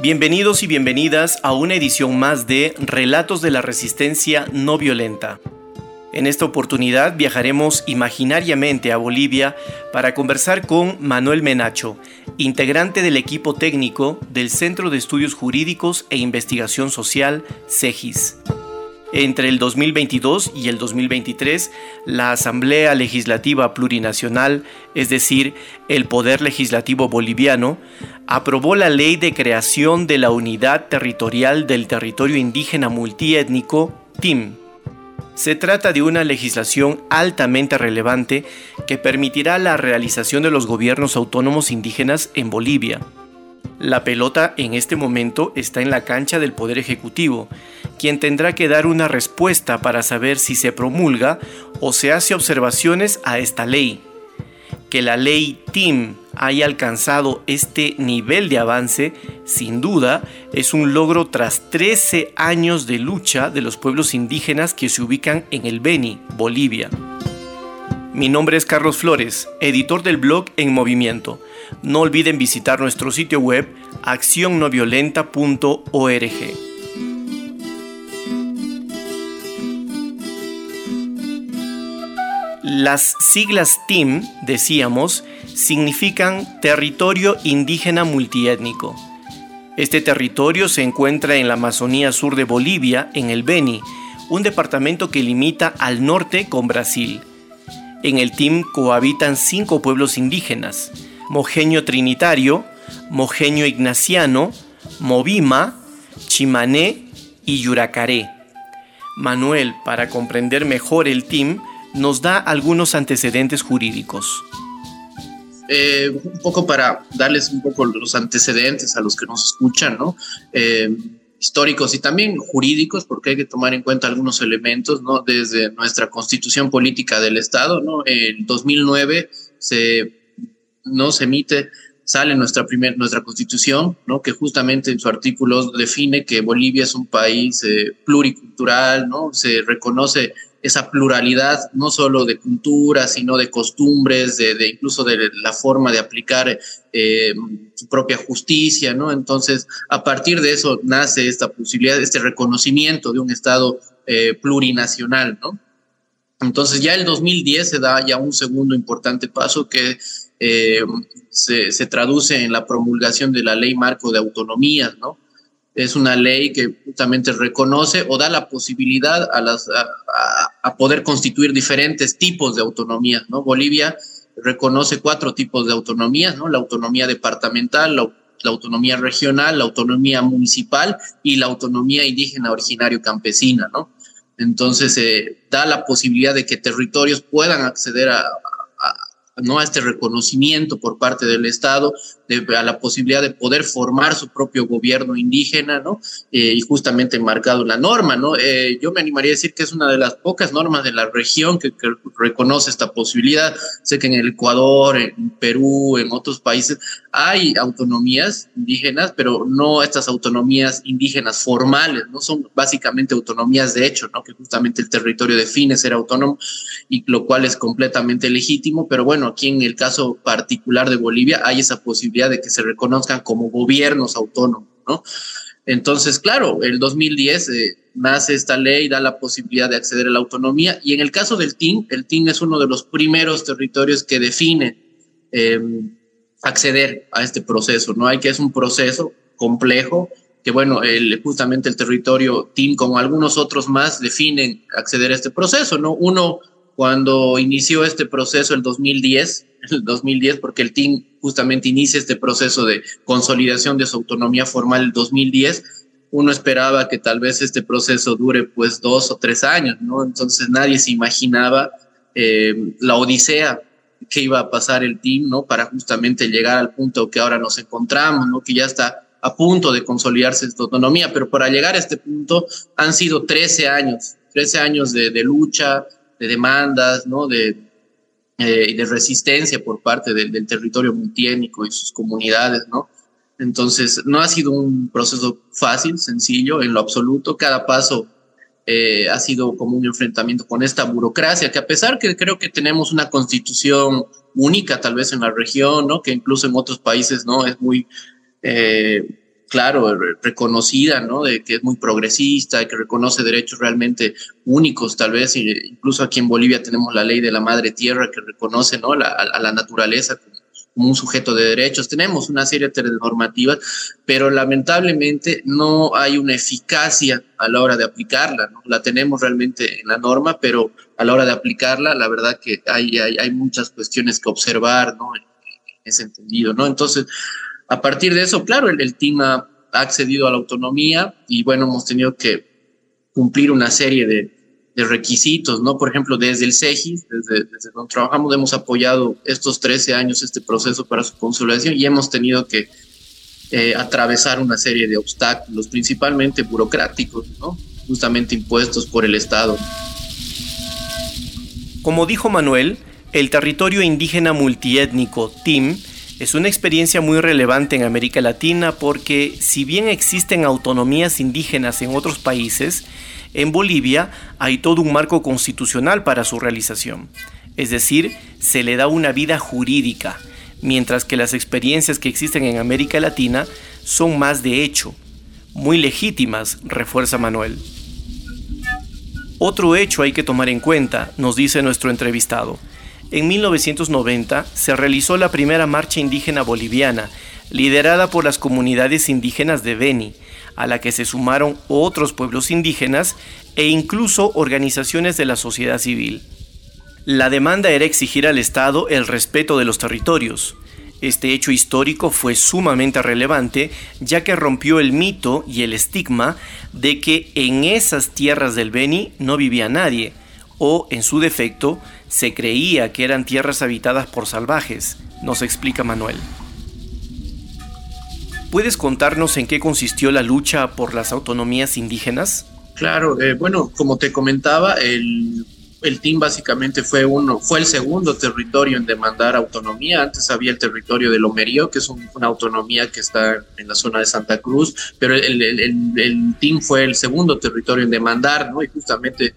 Bienvenidos y bienvenidas a una edición más de Relatos de la Resistencia No Violenta. En esta oportunidad viajaremos imaginariamente a Bolivia para conversar con Manuel Menacho, integrante del equipo técnico del Centro de Estudios Jurídicos e Investigación Social, CEGIS. Entre el 2022 y el 2023, la Asamblea Legislativa Plurinacional, es decir, el Poder Legislativo Boliviano, aprobó la Ley de Creación de la Unidad Territorial del Territorio Indígena Multiétnico, TIM. Se trata de una legislación altamente relevante que permitirá la realización de los gobiernos autónomos indígenas en Bolivia. La pelota en este momento está en la cancha del Poder Ejecutivo, quien tendrá que dar una respuesta para saber si se promulga o se hace observaciones a esta ley. Que la ley TIM haya alcanzado este nivel de avance, sin duda, es un logro tras 13 años de lucha de los pueblos indígenas que se ubican en el Beni, Bolivia. Mi nombre es Carlos Flores, editor del blog En Movimiento. No olviden visitar nuestro sitio web accionnoviolenta.org. Las siglas TIM, decíamos, significan Territorio Indígena Multiétnico. Este territorio se encuentra en la Amazonía sur de Bolivia, en el Beni, un departamento que limita al norte con Brasil. En el TIM cohabitan cinco pueblos indígenas, Mojeño Trinitario, Mojeño Ignaciano, Movima, Chimané y Yuracaré. Manuel, para comprender mejor el TIM, nos da algunos antecedentes jurídicos. Eh, un poco para darles un poco los antecedentes a los que nos escuchan, ¿no? Eh, históricos y también jurídicos, porque hay que tomar en cuenta algunos elementos, ¿no? Desde nuestra constitución política del Estado, ¿no? En 2009 se, ¿no? se emite, sale nuestra, primer, nuestra constitución, ¿no? Que justamente en su artículo define que Bolivia es un país eh, pluricultural, ¿no? Se reconoce esa pluralidad, no solo de cultura, sino de costumbres, de, incluso de la forma de aplicar eh, su propia justicia, ¿no? Entonces, a partir de eso nace esta posibilidad, este reconocimiento de un Estado eh, plurinacional, ¿no? Entonces, ya el 2010 se da ya un segundo importante paso que eh, se, se traduce en la promulgación de la Ley Marco de Autonomías, ¿no? Es una ley que justamente reconoce o da la posibilidad a, las, a, poder constituir diferentes tipos de autonomías. ¿no? Bolivia reconoce cuatro tipos de autonomías, ¿no? la autonomía departamental, la, autonomía regional, la autonomía municipal y la autonomía indígena originario campesina. ¿no? Entonces, eh, da la posibilidad de que territorios puedan acceder a, ¿no? a este reconocimiento por parte del Estado, de, a la posibilidad de poder formar su propio gobierno indígena, ¿no? Eh, y justamente marcado la norma, ¿no? Eh, yo me animaría a decir que es una de las pocas normas de la región que, reconoce esta posibilidad. Sé que en el Ecuador, en Perú, en otros países hay autonomías indígenas, pero no estas autonomías indígenas formales, ¿no? Son básicamente autonomías de hecho, ¿no? Que justamente el territorio define ser autónomo y lo cual es completamente legítimo, pero bueno, aquí en el caso particular de Bolivia hay esa posibilidad de que se reconozcan como gobiernos autónomos, ¿no? Entonces, claro, el 2010 eh, nace esta ley, da la posibilidad de acceder a la autonomía y en el caso del TIN, el TIN es uno de los primeros territorios que define em, acceder a este proceso, ¿no? Hay que es un proceso complejo que, bueno, el, justamente el territorio TIN, como algunos otros más, definen acceder a este proceso, ¿no? Uno cuando inició este proceso el 2010, el 2010 porque el TIN justamente inicia este proceso de consolidación de su autonomía formal el 2010, uno esperaba que tal vez este proceso dure pues dos o tres años, ¿no? Entonces nadie se imaginaba eh, la odisea qué iba a pasar el team, ¿no? Para justamente llegar al punto que ahora nos encontramos, ¿no? Que ya está a punto de consolidarse esta autonomía, pero para llegar a este punto han sido 13 años, 13 años de, lucha, de demandas, ¿no? De, eh, de resistencia por parte del territorio multiétnico y sus comunidades, ¿no? Entonces, no ha sido un proceso fácil, sencillo, en lo absoluto. Cada paso eh, ha sido como un enfrentamiento con esta burocracia, que a pesar que creo que tenemos una constitución única tal vez en la región, ¿no? Que incluso en otros países, ¿no? Es muy eh, claro, reconocida, ¿no? De que es muy progresista, que reconoce derechos realmente únicos, tal vez, incluso aquí en Bolivia tenemos la ley de la madre tierra que reconoce, ¿no? a, la naturaleza como, un sujeto de derechos. Tenemos una serie de normativas, pero lamentablemente no hay una eficacia a la hora de aplicarla, ¿no? La tenemos realmente en la norma, pero a la hora de aplicarla, la verdad que hay, hay, hay muchas cuestiones que observar, ¿no? En ese entendido, ¿no? Entonces, a partir de eso, claro, el, el ha, accedido a la autonomía y bueno, hemos tenido que cumplir una serie de, requisitos, ¿no? Por ejemplo, desde el CEGIS, desde, desde, donde trabajamos, hemos apoyado estos 13 años este proceso para su consolidación y hemos tenido que eh, atravesar una serie de obstáculos, principalmente burocráticos, ¿no? Justamente impuestos por el Estado. Como dijo Manuel, el territorio indígena multiétnico TIM es una experiencia muy relevante en América Latina porque si bien existen autonomías indígenas en otros países, en Bolivia hay todo un marco constitucional para su realización. Es decir, se le da una vida jurídica, mientras que las experiencias que existen en América Latina son más de hecho, muy legítimas, refuerza Manuel. Otro hecho hay que tomar en cuenta, nos dice nuestro entrevistado. En 1990 se realizó la primera marcha indígena boliviana, liderada por las comunidades indígenas de Beni, a la que se sumaron otros pueblos indígenas e incluso organizaciones de la sociedad civil. La demanda era exigir al Estado el respeto de los territorios. Este hecho histórico fue sumamente relevante ya que rompió el mito y el estigma de que en esas tierras del Beni no vivía nadie, o en su defecto, se creía que eran tierras habitadas por salvajes, nos explica Manuel. ¿Puedes contarnos en qué consistió la lucha por las autonomías indígenas? Claro, eh, bueno, como te comentaba, el, el TIM básicamente fue uno, fue el segundo territorio en demandar autonomía. Antes había el territorio de Lomerío, que es una autonomía que está en la zona de Santa Cruz, pero el, el, el, el TIM fue el segundo territorio en demandar, ¿no? Y justamente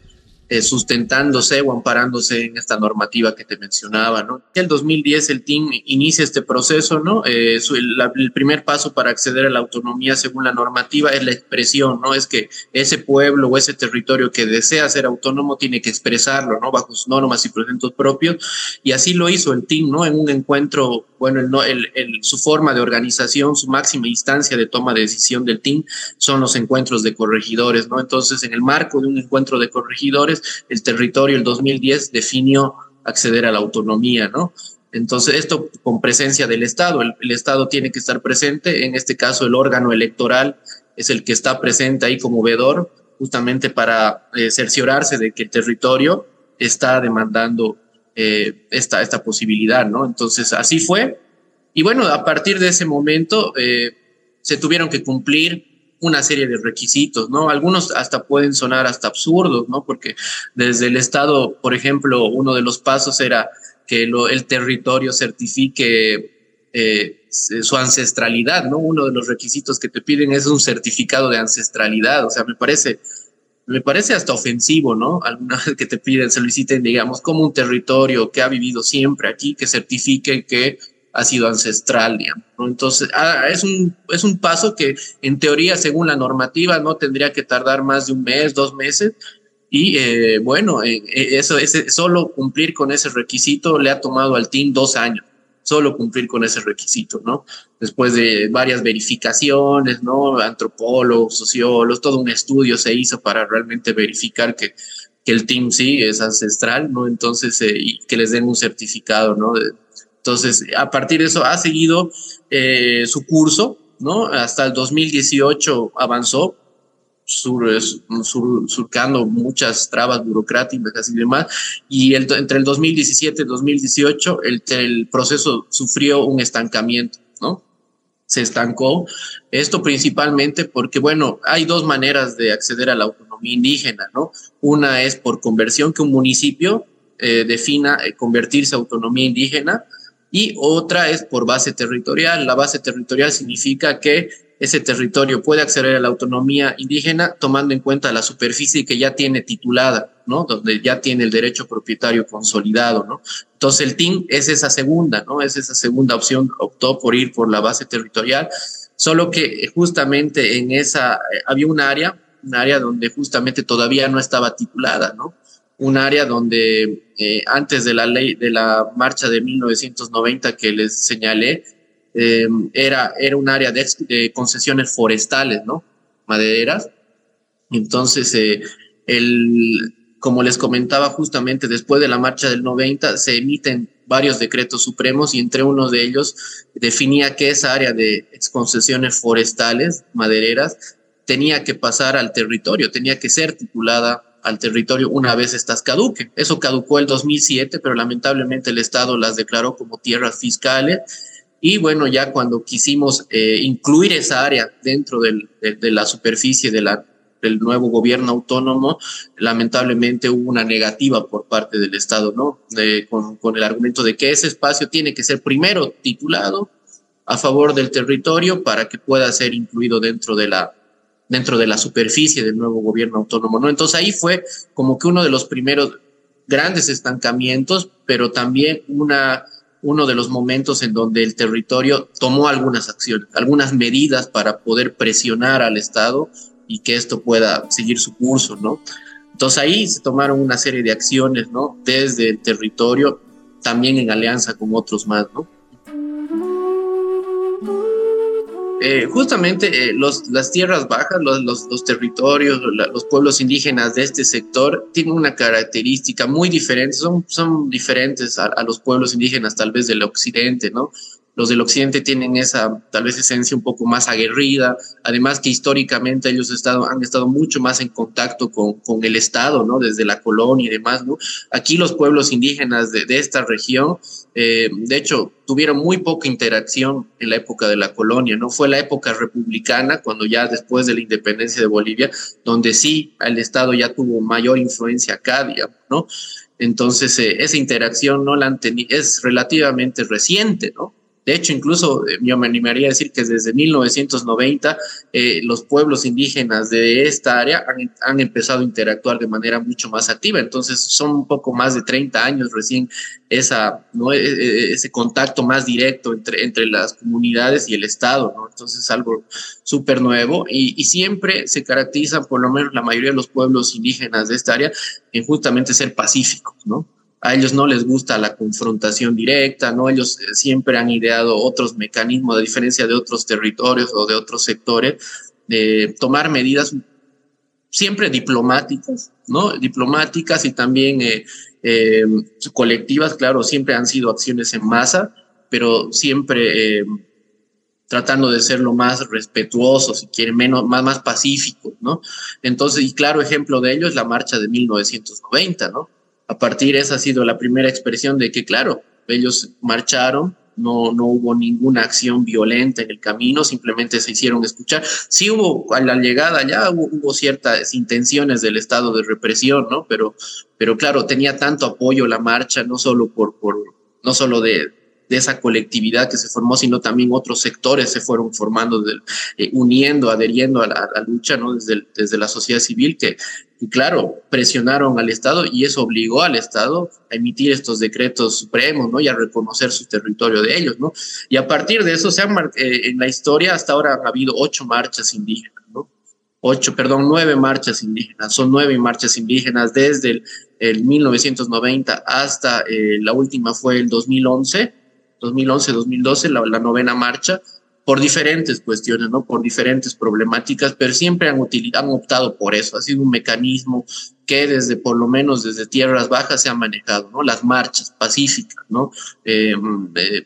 eh, sustentándose o amparándose en esta normativa que te mencionaba, ¿no? En el 2010 el team inicia este proceso, ¿no? Eh, el, primer paso para acceder a la autonomía según la normativa es la expresión, ¿no? Es que ese pueblo o ese territorio que desea ser autónomo tiene que expresarlo, ¿no? Bajo sus normas y procedimientos propios. Y así lo hizo el team, ¿no? En un encuentro, bueno, el, el, su forma de organización, su máxima instancia de toma de decisión del team son los encuentros de corregidores, ¿no? Entonces, en el marco de un encuentro de corregidores, el territorio el 2010 definió acceder a la autonomía, ¿no? Entonces, esto con presencia del Estado. El, Estado tiene que estar presente. En este caso, el órgano electoral es el que está presente ahí como vedor, justamente para eh, cerciorarse de que el territorio está demandando eh, esta, esta posibilidad, ¿no? Entonces, así fue. Y bueno, a partir de ese momento eh, se tuvieron que cumplir una serie de requisitos, ¿no? Algunos hasta pueden sonar hasta absurdos, ¿no? Porque desde el Estado, por ejemplo, uno de los pasos era que el territorio certifique eh, su ancestralidad, ¿no? Uno de los requisitos que te piden es un certificado de ancestralidad, o sea, me parece, me parece hasta ofensivo, ¿no? Alguna vez que te piden, soliciten, digamos, como un territorio que ha vivido siempre aquí, que certifique que ha sido ancestral, digamos. Entonces, ah, es, un, es un paso que en teoría, según la normativa, no tendría que tardar más de un mes, dos meses. Y eh, bueno, eh, eh, eso, ese, solo cumplir con ese requisito le ha tomado al team dos años, solo cumplir con ese requisito, ¿no? Después de varias verificaciones, ¿no? Antropólogos, sociólogos, todo un estudio se hizo para realmente verificar que, que el team sí es ancestral, ¿no? Entonces, y que les den un certificado, ¿no? Entonces, a partir de eso ha seguido eh, su curso, ¿no? Hasta el 2018 avanzó. Sur, surcando muchas trabas burocráticas y demás. Y entre el 2017 y 2018 el, el proceso sufrió un estancamiento, ¿no? Se estancó. Esto principalmente porque, bueno, hay dos maneras de acceder a la autonomía indígena, ¿no? Una es por conversión, que un municipio eh, defina eh, convertirse a autonomía indígena, y otra es por base territorial. La base territorial significa que ese territorio puede acceder a la autonomía indígena tomando en cuenta la superficie que ya tiene titulada, ¿no? Donde ya tiene el derecho propietario consolidado, ¿no? Entonces el TIN es esa segunda, ¿no? Es esa segunda opción, optó por ir por la base territorial, solo que justamente en esa, eh, había un área, un área donde justamente todavía no estaba titulada, ¿no? Un área donde eh, antes de la ley, de la marcha de 1990 que les señalé, eh, era, era un área de, concesiones forestales, ¿no? Madereras. Entonces, eh, el, como les comentaba justamente después de la marcha del 90, se emiten varios decretos supremos y entre uno de ellos definía que esa área de concesiones forestales, madereras, tenía que pasar al territorio, tenía que ser titulada al territorio una vez estas caduque. Eso caducó el 2007, pero lamentablemente el Estado las declaró como tierras fiscales y bueno, ya cuando quisimos eh, incluir esa área dentro del, de, la superficie de la, del nuevo gobierno autónomo, lamentablemente hubo una negativa por parte del Estado, ¿no? con, con el argumento de que ese espacio tiene que ser primero titulado a favor del territorio para que pueda ser incluido dentro de la, dentro de la superficie del nuevo gobierno autónomo, ¿no? Entonces ahí fue como que uno de los primeros grandes estancamientos, pero también una uno de los momentos en donde el territorio tomó algunas acciones, algunas medidas para poder presionar al Estado y que esto pueda seguir su curso, ¿no? Entonces ahí se tomaron una serie de acciones, ¿no? Desde el territorio, también en alianza con otros más, ¿no? Eh, justamente eh, los, las tierras bajas, los, los, territorios, los pueblos indígenas de este sector tienen una característica muy diferente, son, son diferentes a, los pueblos indígenas tal vez del occidente, ¿no? Los del occidente tienen esa tal vez esencia un poco más aguerrida, además que históricamente ellos estado, han estado mucho más en contacto con, el Estado, ¿no? Desde la colonia y demás, ¿no? Aquí los pueblos indígenas de, esta región, eh, de hecho, tuvieron muy poca interacción en la época de la colonia, ¿no? Fue la época republicana, cuando ya después de la independencia de Bolivia, donde sí el Estado ya tuvo mayor influencia acá, digamos, ¿no? Entonces, eh, esa interacción no la han es relativamente reciente, ¿no? De hecho, incluso eh, yo me animaría a decir que desde 1990 eh, los pueblos indígenas de esta área han, empezado a interactuar de manera mucho más activa. Entonces, son un poco más de 30 años recién esa, ¿no? E, e, ese contacto más directo entre, entre las comunidades y el Estado. ¿no? Entonces, es algo súper nuevo y, y siempre se caracterizan, por lo menos la mayoría de los pueblos indígenas de esta área, en justamente ser pacíficos, ¿no? A ellos no les gusta la confrontación directa, ¿no? Ellos eh, siempre han ideado otros mecanismos, de diferencia de otros territorios o de otros sectores, de tomar medidas siempre diplomáticas, ¿no? Diplomáticas y también eh, eh, colectivas, claro, siempre han sido acciones en masa, pero siempre tratando de ser lo más respetuosos, si quieren, menos, más, más pacíficos, ¿no? Entonces, y claro ejemplo de ello es la marcha de 1990, ¿no? A partir esa ha sido la primera expresión de que, claro, ellos marcharon, no, no hubo ninguna acción violenta en el camino, simplemente se hicieron escuchar. Sí hubo, a la llegada ya hubo, ciertas intenciones del estado de represión, ¿no? Pero, pero claro, tenía tanto apoyo la marcha, no solo por, por no solo de, de esa colectividad que se formó, sino también otros sectores se fueron formando, eh, uniendo, adheriendo a la, lucha ¿no? desde, desde la sociedad civil, que, claro, presionaron al Estado y eso obligó al Estado a emitir estos decretos supremos ¿no? y a reconocer su territorio de ellos. ¿no? Y a partir de eso, se han, eh, en la historia hasta ahora han habido ocho marchas indígenas. ¿no? ocho, perdón, nueve marchas indígenas. Son nueve marchas indígenas desde el, 1990 hasta eh, la última fue el 2011 2011-2012, la, la, novena marcha, por diferentes cuestiones, ¿no? Por diferentes problemáticas, pero siempre han, optado por eso. Ha sido un mecanismo que desde, por lo menos desde tierras bajas se ha manejado, ¿no? Las marchas pacíficas, ¿no? Eh,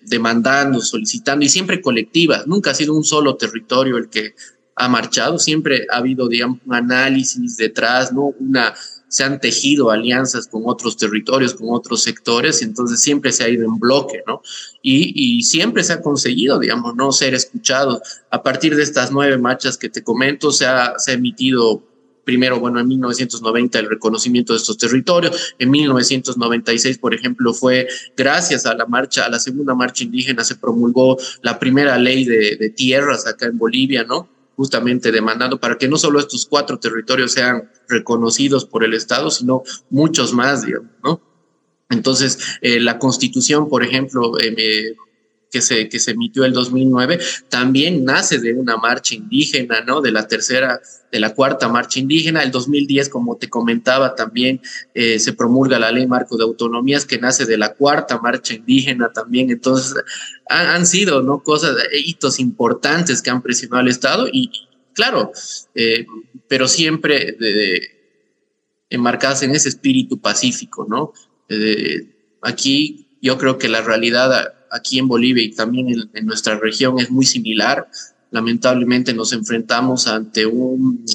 demandando, solicitando y siempre colectivas. Nunca ha sido un solo territorio el que ha marchado, siempre ha habido, digamos, un análisis detrás, ¿no? Una, se han tejido alianzas con otros territorios, con otros sectores, entonces siempre se ha ido en bloque, ¿no? Y, y siempre se ha conseguido, digamos, no ser escuchado. A partir de estas nueve marchas que te comento, se ha, emitido primero, bueno, en 1990 el reconocimiento de estos territorios, en 1996, por ejemplo, fue gracias a la marcha, a la segunda marcha indígena, se promulgó la primera ley de tierras acá en Bolivia, ¿no? Justamente demandando para que no solo estos cuatro territorios sean reconocidos por el Estado, sino muchos más, digamos, ¿no? Entonces, eh, la constitución, por ejemplo, eh, que se, que se emitió el 2009, también nace de una marcha indígena, ¿no? De la tercera, de la cuarta marcha indígena. El 2010, como te comentaba, también eh, se promulga la ley marco de autonomías que nace de la cuarta marcha indígena también. Entonces, han, sido, ¿no? Cosas, hitos importantes que han presionado al Estado y, claro, eh, pero siempre enmarcadas en ese espíritu pacífico, ¿no? aquí yo creo que la realidad aquí en Bolivia y también en, nuestra región es muy similar. Lamentablemente nos enfrentamos ante un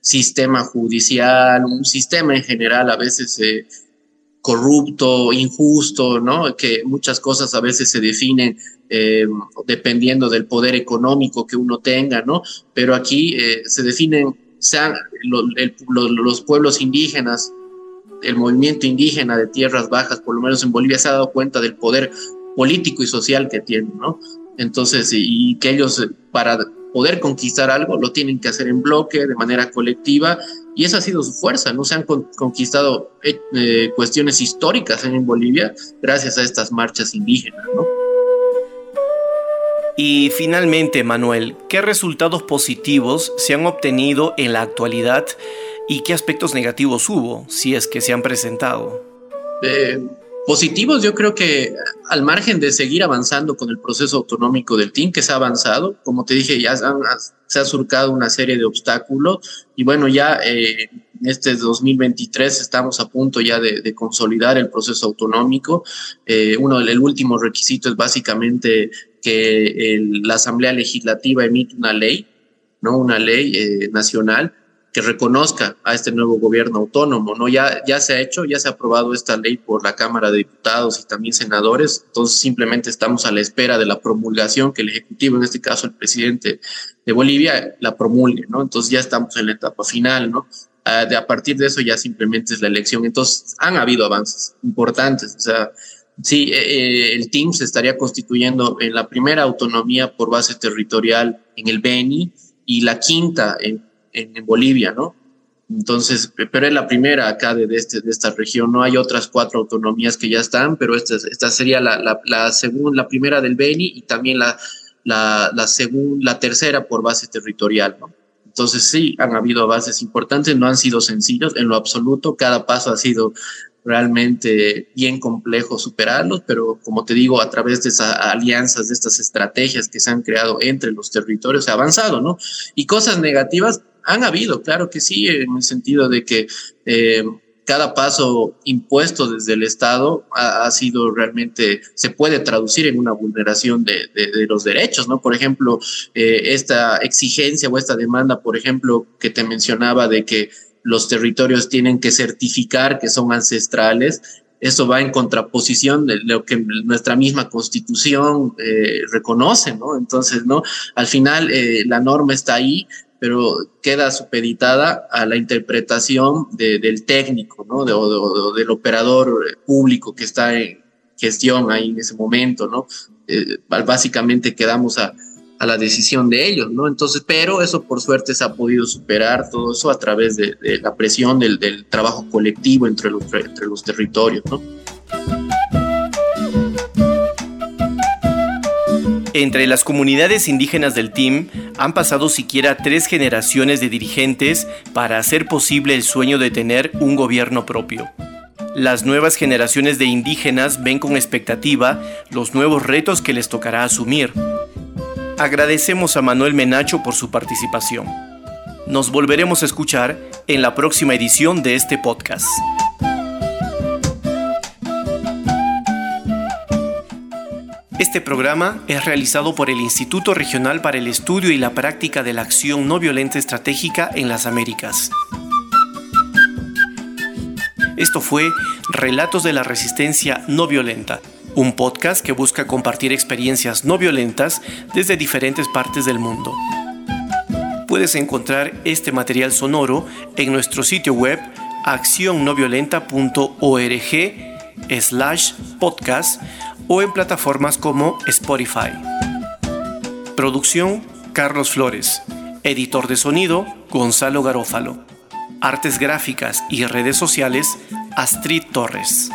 sistema judicial, un sistema en general a veces eh, corrupto, injusto, ¿no? Que muchas cosas a veces se definen eh, dependiendo del poder económico que uno tenga, ¿no? Pero aquí eh, se definen, sean los pueblos indígenas, el movimiento indígena de tierras bajas, por lo menos en Bolivia, se ha dado cuenta del poder político y social que tienen, ¿no? Entonces, y que ellos eh, para poder conquistar algo lo tienen que hacer en bloque, de manera colectiva, y esa ha sido su fuerza, ¿no? Se han conquistado eh, eh, cuestiones históricas en Bolivia gracias a estas marchas indígenas, ¿no? Y finalmente, Manuel, ¿qué resultados positivos se han obtenido en la actualidad y qué aspectos negativos hubo, si es que se han presentado? Positivos, yo creo que al margen de seguir avanzando con el proceso autonómico del TIN, que se ha avanzado, como te dije, ya se ha surcado una serie de obstáculos y bueno, ya eh, este 2023 estamos a punto ya de, consolidar el proceso autonómico. Eh, uno, el último requisito es básicamente que la Asamblea Legislativa emite una ley, ¿no? Una ley eh, nacional que reconozca a este nuevo gobierno autónomo, ¿no? Ya, ya se ha hecho, ya se ha aprobado esta ley por la Cámara de Diputados y también senadores, entonces simplemente estamos a la espera de la promulgación que el Ejecutivo, en este caso el presidente de Bolivia, la promulgue, ¿no? Entonces ya estamos en la etapa final, ¿no? Ah, de, a partir de eso ya simplemente es la elección. Entonces han habido avances importantes, o sea, sí, eh, eh, el TIM se estaría constituyendo en la primera autonomía por base territorial en el Beni y la quinta en en, Bolivia, ¿no? Entonces, pero es la primera acá de, este, de esta región, no hay otras cuatro autonomías que ya están, pero esta, esta sería la, la, la, la primera del Beni y también la, la, la, la tercera por base territorial, ¿no? Entonces sí, han habido avances importantes, no han sido sencillos en lo absoluto, cada paso ha sido realmente bien complejo superarlos, pero como te digo, a través de esas alianzas, de estas estrategias que se han creado entre los territorios, se ha avanzado, ¿no? Y cosas negativas, han habido, claro que sí, en el sentido de que eh, cada paso impuesto desde el Estado ha, sido realmente, se puede traducir en una vulneración de, de, los derechos, ¿no? Por ejemplo, eh, esta exigencia o esta demanda, por ejemplo, que te mencionaba de que los territorios tienen que certificar que son ancestrales, eso va en contraposición de lo que nuestra misma constitución eh, reconoce, ¿no? Entonces, ¿no? Al final la norma está ahí, pero queda supeditada a la interpretación del técnico, ¿no? De, del operador público que está en gestión ahí en ese momento, ¿no? Eh, básicamente quedamos a, a, la decisión de ellos, ¿no? Entonces, pero eso por suerte se ha podido superar todo eso a través de, la presión del, del, trabajo colectivo entre los, entre los territorios, ¿no? Entre las comunidades indígenas del TIM han pasado siquiera tres generaciones de dirigentes para hacer posible el sueño de tener un gobierno propio. Las nuevas generaciones de indígenas ven con expectativa los nuevos retos que les tocará asumir. Agradecemos a Manuel Menacho por su participación. Nos volveremos a escuchar en la próxima edición de este podcast. Este programa es realizado por el Instituto Regional para el Estudio y la Práctica de la Acción No Violenta Estratégica en las Américas. Esto fue Relatos de la Resistencia No Violenta, un podcast que busca compartir experiencias no violentas desde diferentes partes del mundo. Puedes encontrar este material sonoro en nuestro sitio web accionnoviolenta.org slash podcast o en plataformas como Spotify. Producción Carlos Flores. Editor de sonido Gonzalo Garófalo. Artes gráficas y redes sociales Astrid Torres.